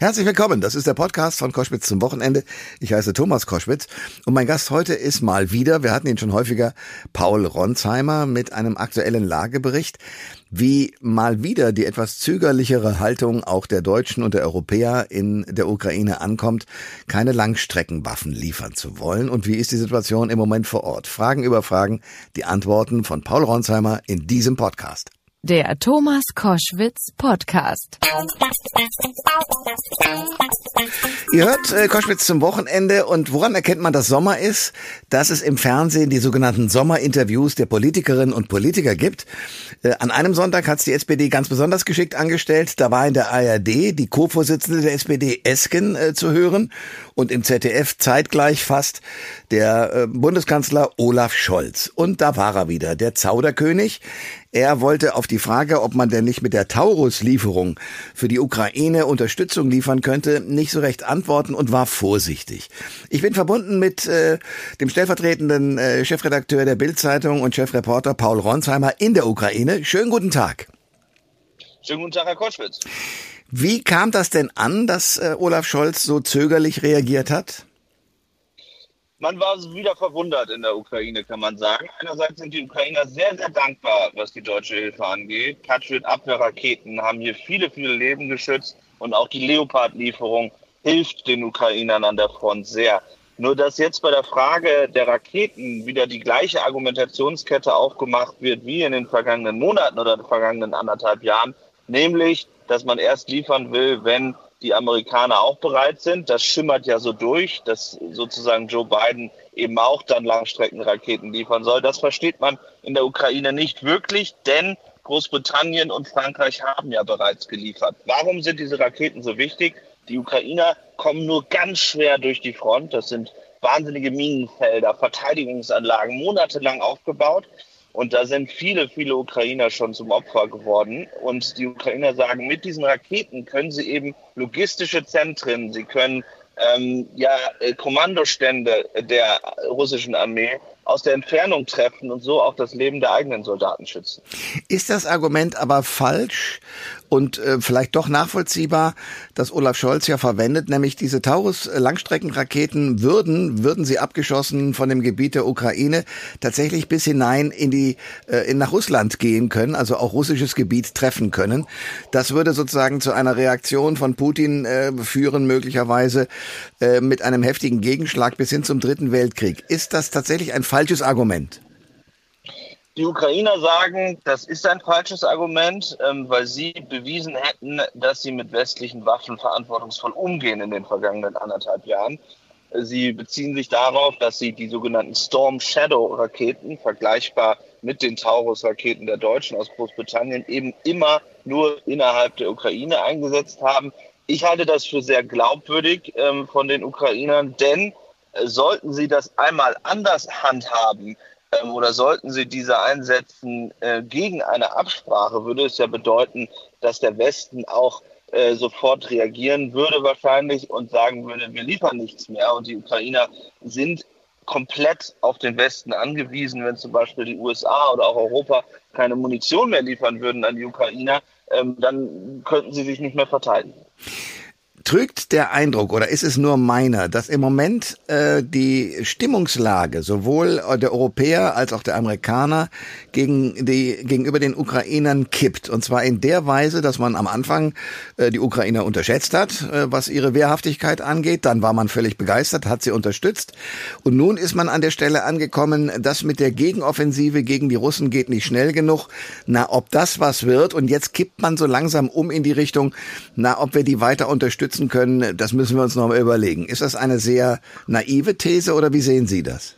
Herzlich willkommen. Das ist der Podcast von Koschwitz zum Wochenende. Ich heiße Thomas Koschwitz und mein Gast heute ist mal wieder, wir hatten ihn schon häufiger, Paul Ronsheimer mit einem aktuellen Lagebericht, wie mal wieder die etwas zögerlichere Haltung auch der Deutschen und der Europäer in der Ukraine ankommt, keine Langstreckenwaffen liefern zu wollen und wie ist die Situation im Moment vor Ort. Fragen über Fragen, die Antworten von Paul Ronsheimer in diesem Podcast. Der Thomas Koschwitz Podcast. Ihr hört äh, Koschwitz zum Wochenende und woran erkennt man, dass Sommer ist? Dass es im Fernsehen die sogenannten Sommerinterviews der Politikerinnen und Politiker gibt. Äh, an einem Sonntag hat es die SPD ganz besonders geschickt angestellt. Da war in der ARD die Co-Vorsitzende der SPD Esken äh, zu hören und im ZDF zeitgleich fast der äh, Bundeskanzler Olaf Scholz. Und da war er wieder, der Zauderkönig. Er wollte auf die Frage, ob man denn nicht mit der Taurus-Lieferung für die Ukraine Unterstützung liefern könnte, nicht so recht antworten und war vorsichtig. Ich bin verbunden mit äh, dem stellvertretenden äh, Chefredakteur der Bild-Zeitung und Chefreporter Paul Ronsheimer in der Ukraine. Schönen guten Tag. Schönen guten Tag, Herr Koschwitz. Wie kam das denn an, dass äh, Olaf Scholz so zögerlich reagiert hat? Man war wieder verwundert in der Ukraine, kann man sagen. Einerseits sind die Ukrainer sehr, sehr dankbar, was die deutsche Hilfe angeht. Patriot-Abwehrraketen haben hier viele, viele Leben geschützt und auch die Leopard-Lieferung hilft den Ukrainern an der Front sehr. Nur dass jetzt bei der Frage der Raketen wieder die gleiche Argumentationskette aufgemacht wird wie in den vergangenen Monaten oder den vergangenen anderthalb Jahren, nämlich, dass man erst liefern will, wenn die Amerikaner auch bereit sind. Das schimmert ja so durch, dass sozusagen Joe Biden eben auch dann Langstreckenraketen liefern soll. Das versteht man in der Ukraine nicht wirklich, denn Großbritannien und Frankreich haben ja bereits geliefert. Warum sind diese Raketen so wichtig? Die Ukrainer kommen nur ganz schwer durch die Front. Das sind wahnsinnige Minenfelder, Verteidigungsanlagen, monatelang aufgebaut. Und da sind viele, viele Ukrainer schon zum Opfer geworden. Und die Ukrainer sagen, mit diesen Raketen können sie eben logistische Zentren, sie können ähm, ja äh, Kommandostände der russischen Armee aus der Entfernung treffen und so auch das Leben der eigenen Soldaten schützen. Ist das Argument aber falsch und äh, vielleicht doch nachvollziehbar, dass Olaf Scholz ja verwendet, nämlich diese Taurus-Langstreckenraketen würden, würden sie abgeschossen von dem Gebiet der Ukraine, tatsächlich bis hinein in die, äh, in, nach Russland gehen können, also auch russisches Gebiet treffen können. Das würde sozusagen zu einer Reaktion von Putin äh, führen, möglicherweise äh, mit einem heftigen Gegenschlag bis hin zum Dritten Weltkrieg. Ist das tatsächlich ein falsches Argument? Die Ukrainer sagen, das ist ein falsches Argument, ähm, weil sie bewiesen hätten, dass sie mit westlichen Waffen verantwortungsvoll umgehen in den vergangenen anderthalb Jahren. Sie beziehen sich darauf, dass sie die sogenannten Storm Shadow Raketen, vergleichbar mit den Taurus-Raketen der Deutschen aus Großbritannien, eben immer nur innerhalb der Ukraine eingesetzt haben. Ich halte das für sehr glaubwürdig ähm, von den Ukrainern, denn äh, sollten sie das einmal anders handhaben, oder sollten sie diese einsetzen äh, gegen eine Absprache, würde es ja bedeuten, dass der Westen auch äh, sofort reagieren würde wahrscheinlich und sagen würde, wir liefern nichts mehr. Und die Ukrainer sind komplett auf den Westen angewiesen, wenn zum Beispiel die USA oder auch Europa keine Munition mehr liefern würden an die Ukrainer, ähm, dann könnten sie sich nicht mehr verteidigen. Trügt der Eindruck oder ist es nur meiner, dass im Moment äh, die Stimmungslage sowohl der Europäer als auch der Amerikaner gegen die, gegenüber den Ukrainern kippt? Und zwar in der Weise, dass man am Anfang äh, die Ukrainer unterschätzt hat, äh, was ihre Wehrhaftigkeit angeht. Dann war man völlig begeistert, hat sie unterstützt. Und nun ist man an der Stelle angekommen, dass mit der Gegenoffensive gegen die Russen geht nicht schnell genug. Na, ob das was wird? Und jetzt kippt man so langsam um in die Richtung, na, ob wir die weiter unterstützen unterstützen können, das müssen wir uns noch mal überlegen. Ist das eine sehr naive These oder wie sehen Sie das?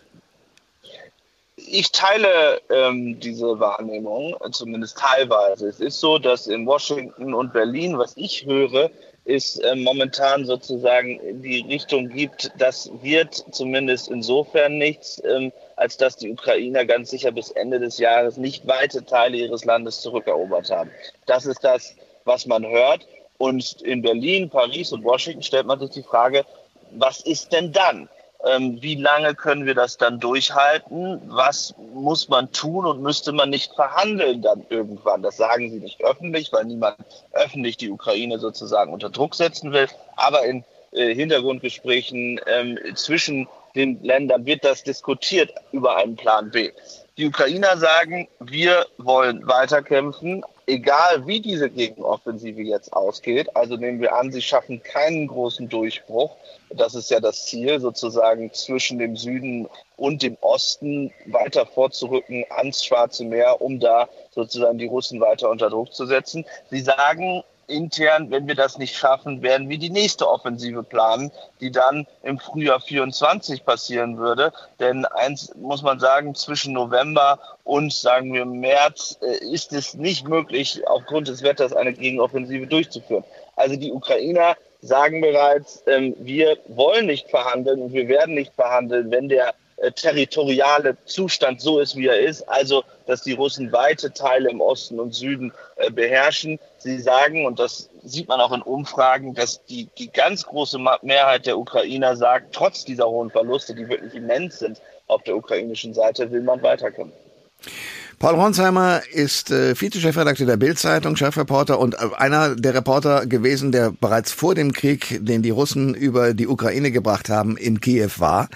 Ich teile ähm, diese Wahrnehmung, zumindest teilweise. Es ist so, dass in Washington und Berlin, was ich höre, ist äh, momentan sozusagen die Richtung gibt, das wird zumindest insofern nichts, ähm, als dass die Ukrainer ganz sicher bis Ende des Jahres nicht weite Teile ihres Landes zurückerobert haben. Das ist das, was man hört. Und in Berlin, Paris und Washington stellt man sich die Frage, was ist denn dann? Ähm, wie lange können wir das dann durchhalten? Was muss man tun und müsste man nicht verhandeln dann irgendwann? Das sagen sie nicht öffentlich, weil niemand öffentlich die Ukraine sozusagen unter Druck setzen will. Aber in äh, Hintergrundgesprächen ähm, zwischen den Ländern wird das diskutiert über einen Plan B. Die Ukrainer sagen, wir wollen weiterkämpfen, egal wie diese Gegenoffensive jetzt ausgeht. Also nehmen wir an, sie schaffen keinen großen Durchbruch. Das ist ja das Ziel, sozusagen zwischen dem Süden und dem Osten weiter vorzurücken ans Schwarze Meer, um da sozusagen die Russen weiter unter Druck zu setzen. Sie sagen, intern, wenn wir das nicht schaffen, werden wir die nächste Offensive planen, die dann im Frühjahr 24 passieren würde. Denn eins muss man sagen, zwischen November und sagen wir März äh, ist es nicht möglich, aufgrund des Wetters eine Gegenoffensive durchzuführen. Also die Ukrainer sagen bereits, ähm, wir wollen nicht verhandeln und wir werden nicht verhandeln, wenn der äh, territoriale Zustand so ist, wie er ist, also dass die Russen weite Teile im Osten und Süden äh, beherrschen. Sie sagen, und das sieht man auch in Umfragen, dass die, die ganz große Mehrheit der Ukrainer sagt, trotz dieser hohen Verluste, die wirklich immens sind auf der ukrainischen Seite, will man weiterkommen. Paul Ronsheimer ist äh, Vize-Chefredakteur der Bild-Zeitung, Chefreporter und äh, einer der Reporter gewesen, der bereits vor dem Krieg, den die Russen über die Ukraine gebracht haben, in Kiew war.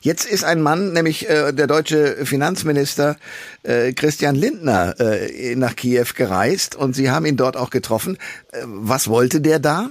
Jetzt ist ein Mann, nämlich äh, der deutsche Finanzminister äh, Christian Lindner, äh, nach Kiew gereist und Sie haben ihn dort auch getroffen. Äh, was wollte der da?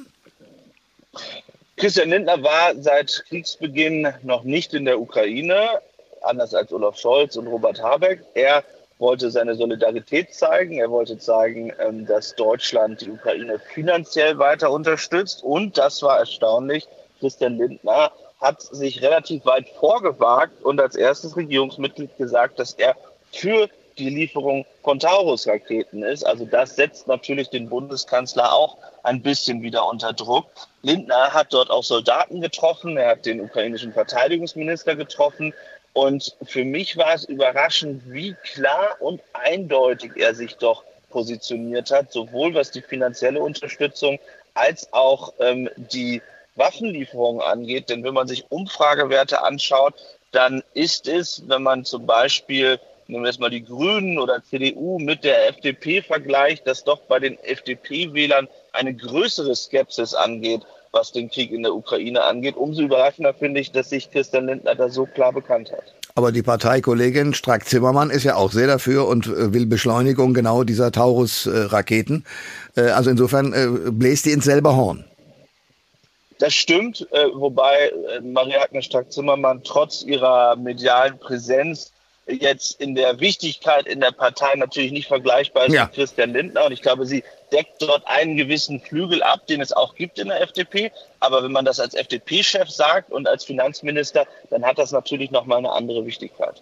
Christian Lindner war seit Kriegsbeginn noch nicht in der Ukraine, anders als Olaf Scholz und Robert Habeck. Er wollte seine Solidarität zeigen. Er wollte zeigen, ähm, dass Deutschland die Ukraine finanziell weiter unterstützt. Und das war erstaunlich. Christian Lindner hat sich relativ weit vorgewagt und als erstes Regierungsmitglied gesagt, dass er für die Lieferung von Taurus-Raketen ist. Also das setzt natürlich den Bundeskanzler auch ein bisschen wieder unter Druck. Lindner hat dort auch Soldaten getroffen, er hat den ukrainischen Verteidigungsminister getroffen. Und für mich war es überraschend, wie klar und eindeutig er sich doch positioniert hat, sowohl was die finanzielle Unterstützung als auch ähm, die Waffenlieferungen angeht. Denn wenn man sich Umfragewerte anschaut, dann ist es, wenn man zum Beispiel, nehmen wir jetzt mal die Grünen oder CDU mit der FDP vergleicht, dass doch bei den FDP-Wählern eine größere Skepsis angeht, was den Krieg in der Ukraine angeht. Umso überraschender finde ich, dass sich Christian Lindner da so klar bekannt hat. Aber die Parteikollegin Strack-Zimmermann ist ja auch sehr dafür und äh, will Beschleunigung genau dieser Taurus-Raketen. Äh, also insofern äh, bläst die ins selbe Horn. Das stimmt, äh, wobei äh, Maria-Agnes Strack-Zimmermann trotz ihrer medialen Präsenz jetzt in der Wichtigkeit in der Partei natürlich nicht vergleichbar ist ja. mit Christian Lindner. Und ich glaube, sie deckt dort einen gewissen Flügel ab, den es auch gibt in der FDP. Aber wenn man das als FDP-Chef sagt und als Finanzminister, dann hat das natürlich nochmal eine andere Wichtigkeit.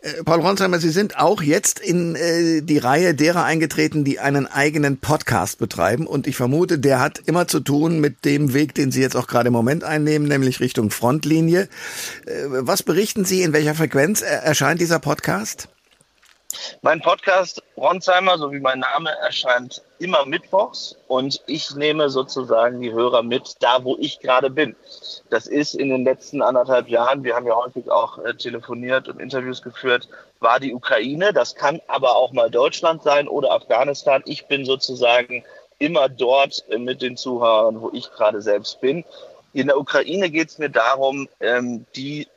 Äh, Paul Ronsheimer, Sie sind auch jetzt in äh, die Reihe derer eingetreten, die einen eigenen Podcast betreiben. Und ich vermute, der hat immer zu tun mit dem Weg, den Sie jetzt auch gerade im Moment einnehmen, nämlich Richtung Frontlinie. Äh, was berichten Sie? In welcher Frequenz erscheint dieser Podcast? Mein Podcast Ronsheimer, so wie mein Name, erscheint immer mittwochs und ich nehme sozusagen die Hörer mit, da wo ich gerade bin. Das ist in den letzten anderthalb Jahren, wir haben ja häufig auch äh, telefoniert und Interviews geführt, war die Ukraine. Das kann aber auch mal Deutschland sein oder Afghanistan. Ich bin sozusagen immer dort äh, mit den Zuhörern, wo ich gerade selbst bin. In der Ukraine geht es mir darum, ähm, die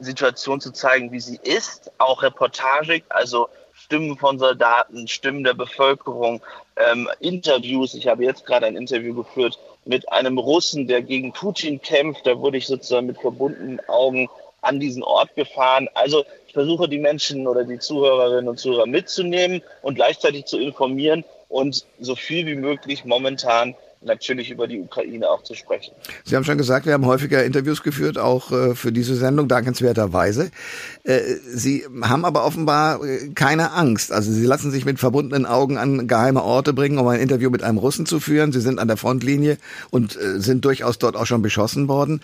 Situation zu zeigen, wie sie ist, auch reportagig, also Stimmen von Soldaten, Stimmen der Bevölkerung, ähm, Interviews. Ich habe jetzt gerade ein Interview geführt mit einem Russen, der gegen Putin kämpft. Da wurde ich sozusagen mit verbundenen Augen an diesen Ort gefahren. Also ich versuche die Menschen oder die Zuhörerinnen und Zuhörer mitzunehmen und gleichzeitig zu informieren und so viel wie möglich momentan natürlich über die Ukraine auch zu sprechen. Sie haben schon gesagt, wir haben häufiger Interviews geführt, auch äh, für diese Sendung, dankenswerterweise. Äh, Sie haben aber offenbar äh, keine Angst. Also Sie lassen sich mit verbundenen Augen an geheime Orte bringen, um ein Interview mit einem Russen zu führen. Sie sind an der Frontlinie und sind durchaus dort auch schon beschossen worden.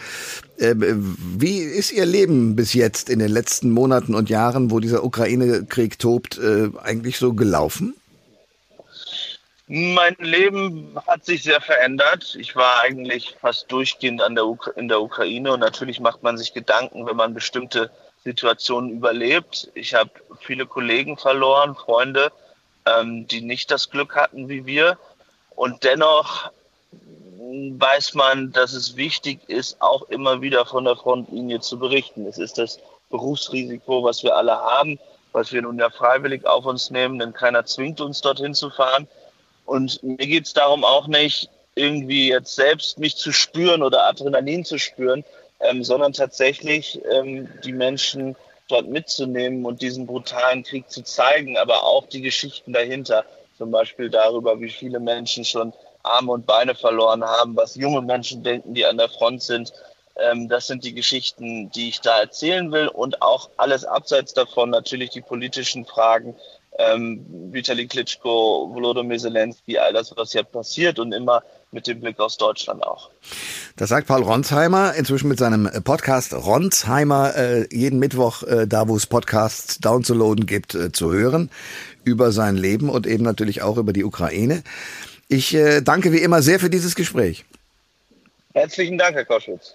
Wie ist Ihr Leben bis jetzt in den letzten Monaten und Jahren, wo dieser Ukraine-Krieg tobt, eigentlich so gelaufen? Mein Leben hat sich sehr verändert. Ich war eigentlich fast durchgehend an der in der Ukraine und natürlich macht man sich Gedanken, wenn man bestimmte Situationen überlebt. Ich habe viele Kollegen verloren, Freunde, ähm, die nicht das Glück hatten wie wir. Und dennoch weiß man, dass es wichtig ist, auch immer wieder von der Frontlinie zu berichten. Es ist das Berufsrisiko, was wir alle haben, was wir nun ja freiwillig auf uns nehmen, denn keiner zwingt uns dorthin zu fahren. Und mir geht es darum auch nicht, irgendwie jetzt selbst mich zu spüren oder Adrenalin zu spüren, ähm, sondern tatsächlich ähm, die Menschen dort mitzunehmen und diesen brutalen Krieg zu zeigen, aber auch die Geschichten dahinter. Zum Beispiel darüber, wie viele Menschen schon Arme und Beine verloren haben, was junge Menschen denken, die an der Front sind. Ähm, das sind die Geschichten, die ich da erzählen will und auch alles abseits davon, natürlich die politischen Fragen, ähm, Vitali Klitschko, Volodymyr Zelensky, all das, was hier passiert und immer mit dem Blick aus Deutschland auch. Das sagt Paul Ronsheimer inzwischen mit seinem Podcast Ronsheimer äh, jeden Mittwoch äh, da, wo es Podcasts downzuladen gibt, äh, zu hören über sein Leben und eben natürlich auch über die Ukraine. Ich äh, danke wie immer sehr für dieses Gespräch. Herzlichen Dank, Herr Koschwitz.